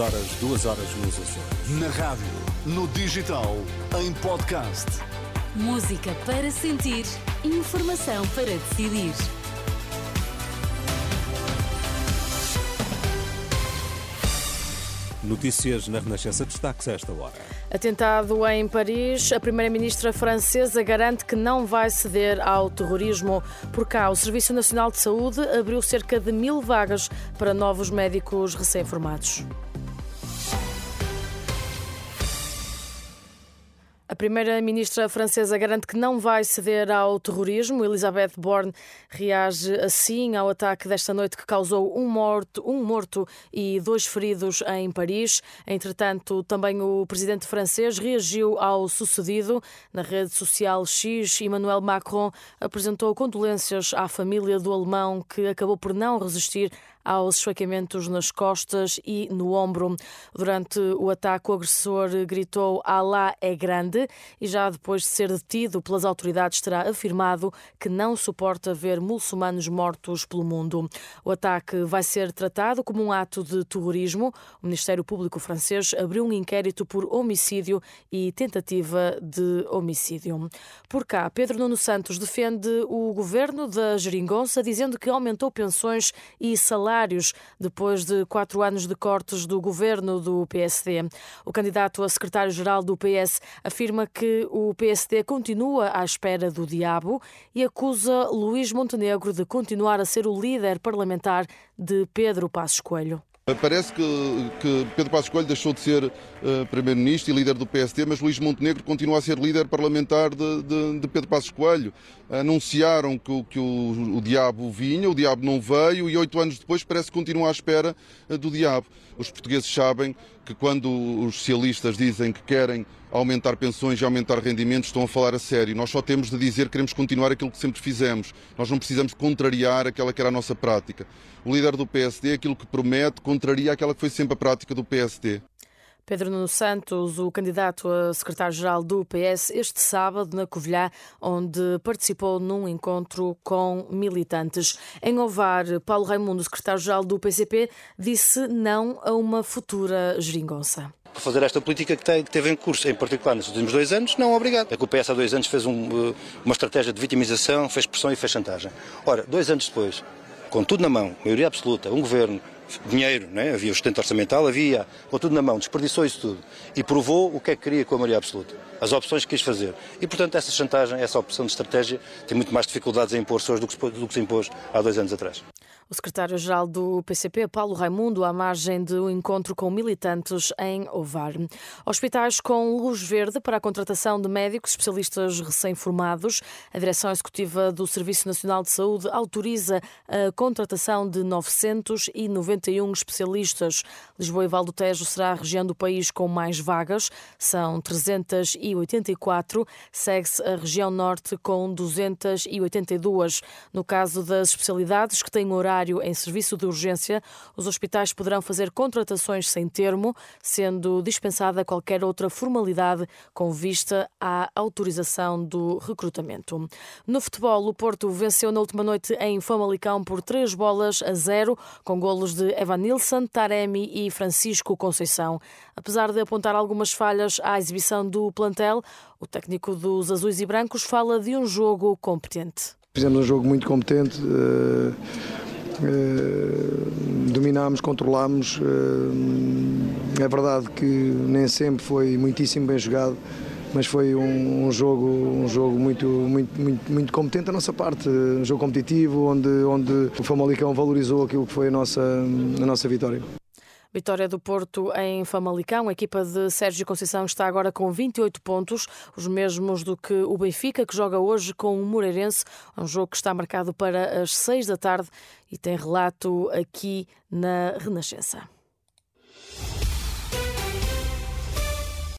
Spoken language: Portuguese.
horas, duas horas nos Açores. Na rádio, no digital, em podcast. Música para sentir, informação para decidir. Notícias na Renascença, destaques a esta hora. Atentado em Paris, a primeira-ministra francesa garante que não vai ceder ao terrorismo. Por cá, o Serviço Nacional de Saúde abriu cerca de mil vagas para novos médicos recém-formados. A primeira-ministra francesa garante que não vai ceder ao terrorismo. Elizabeth Borne reage assim ao ataque desta noite que causou um morto, um morto e dois feridos em Paris. Entretanto, também o presidente francês reagiu ao sucedido. Na rede social X, Emmanuel Macron apresentou condolências à família do alemão que acabou por não resistir aos esfaqueamentos nas costas e no ombro. Durante o ataque, o agressor gritou Alá é grande e já depois de ser detido pelas autoridades terá afirmado que não suporta ver muçulmanos mortos pelo mundo. O ataque vai ser tratado como um ato de terrorismo. O Ministério Público francês abriu um inquérito por homicídio e tentativa de homicídio. Por cá, Pedro Nuno Santos defende o governo da Geringonça, dizendo que aumentou pensões e salários salários depois de quatro anos de cortes do governo do PSD. O candidato a secretário-geral do PS afirma que o PSD continua à espera do diabo e acusa Luís Montenegro de continuar a ser o líder parlamentar de Pedro Passos Coelho. Parece que, que, Pedro Passos Coelho deixou de ser uh, Primeiro-Ministro e líder do PSD, mas Luís Montenegro continua a ser líder parlamentar de, de, de Pedro Passos Coelho. Anunciaram que, que o, o, diabo vinha, o diabo não veio e oito anos depois parece que continua à espera uh, do diabo. Os portugueses sabem que quando os socialistas dizem que querem aumentar pensões e aumentar rendimentos, estão a falar a sério. Nós só temos de dizer que queremos continuar aquilo que sempre fizemos. Nós não precisamos contrariar aquela que era a nossa prática. O líder do PSD, aquilo que promete, contraria aquela que foi sempre a prática do PSD. Pedro Nuno Santos, o candidato a secretário-geral do PS, este sábado na Covilhã, onde participou num encontro com militantes. Em Ovar, Paulo Raimundo, secretário-geral do PCP, disse não a uma futura geringonça fazer esta política que, teve em curso, em particular nos últimos dois anos, não obrigado. É que o PS há dois anos fez um, eh, uma estratégia de vitimização, fez pressão e fez chantagem. Ora, dois anos depois, com tudo na mão, maioria absoluta, um governo, dinheiro, né? havia o sustento orçamental, havia, com tudo na mão, desperdiçou isso tudo e provou o que é que queria com a maioria absoluta, as opções que quis fazer. E, portanto, essa chantagem, essa opção de estratégia tem muito mais dificuldades em impor-se hoje do que, do que se impôs há dois anos atrás. O secretário-geral do PCP, Paulo Raimundo, à margem do encontro com militantes em Ovar. Hospitais com luz verde para a contratação de médicos especialistas recém-formados. A direção executiva do Serviço Nacional de Saúde autoriza a contratação de 991 especialistas. Lisboa e Val do Tejo será a região do país com mais vagas, são 384. Segue-se a região norte com 282. No caso das especialidades que têm horário horário em serviço de urgência, os hospitais poderão fazer contratações sem termo, sendo dispensada qualquer outra formalidade com vista à autorização do recrutamento. No futebol, o Porto venceu na última noite em Famalicão por três bolas a zero, com golos de Evan Nilsson, Taremi e Francisco Conceição. Apesar de apontar algumas falhas à exibição do plantel, o técnico dos Azuis e Brancos fala de um jogo competente. Fizemos um jogo muito competente. Uh, dominámos, controlámos. Uh, é verdade que nem sempre foi muitíssimo bem jogado, mas foi um, um, jogo, um jogo muito, muito, muito, muito competente da nossa parte, um jogo competitivo, onde, onde o Famalicão valorizou aquilo que foi a nossa, a nossa vitória. Vitória do Porto em Famalicão. A equipa de Sérgio Conceição está agora com 28 pontos, os mesmos do que o Benfica, que joga hoje com o Moreirense. Um jogo que está marcado para as 6 da tarde e tem relato aqui na Renascença.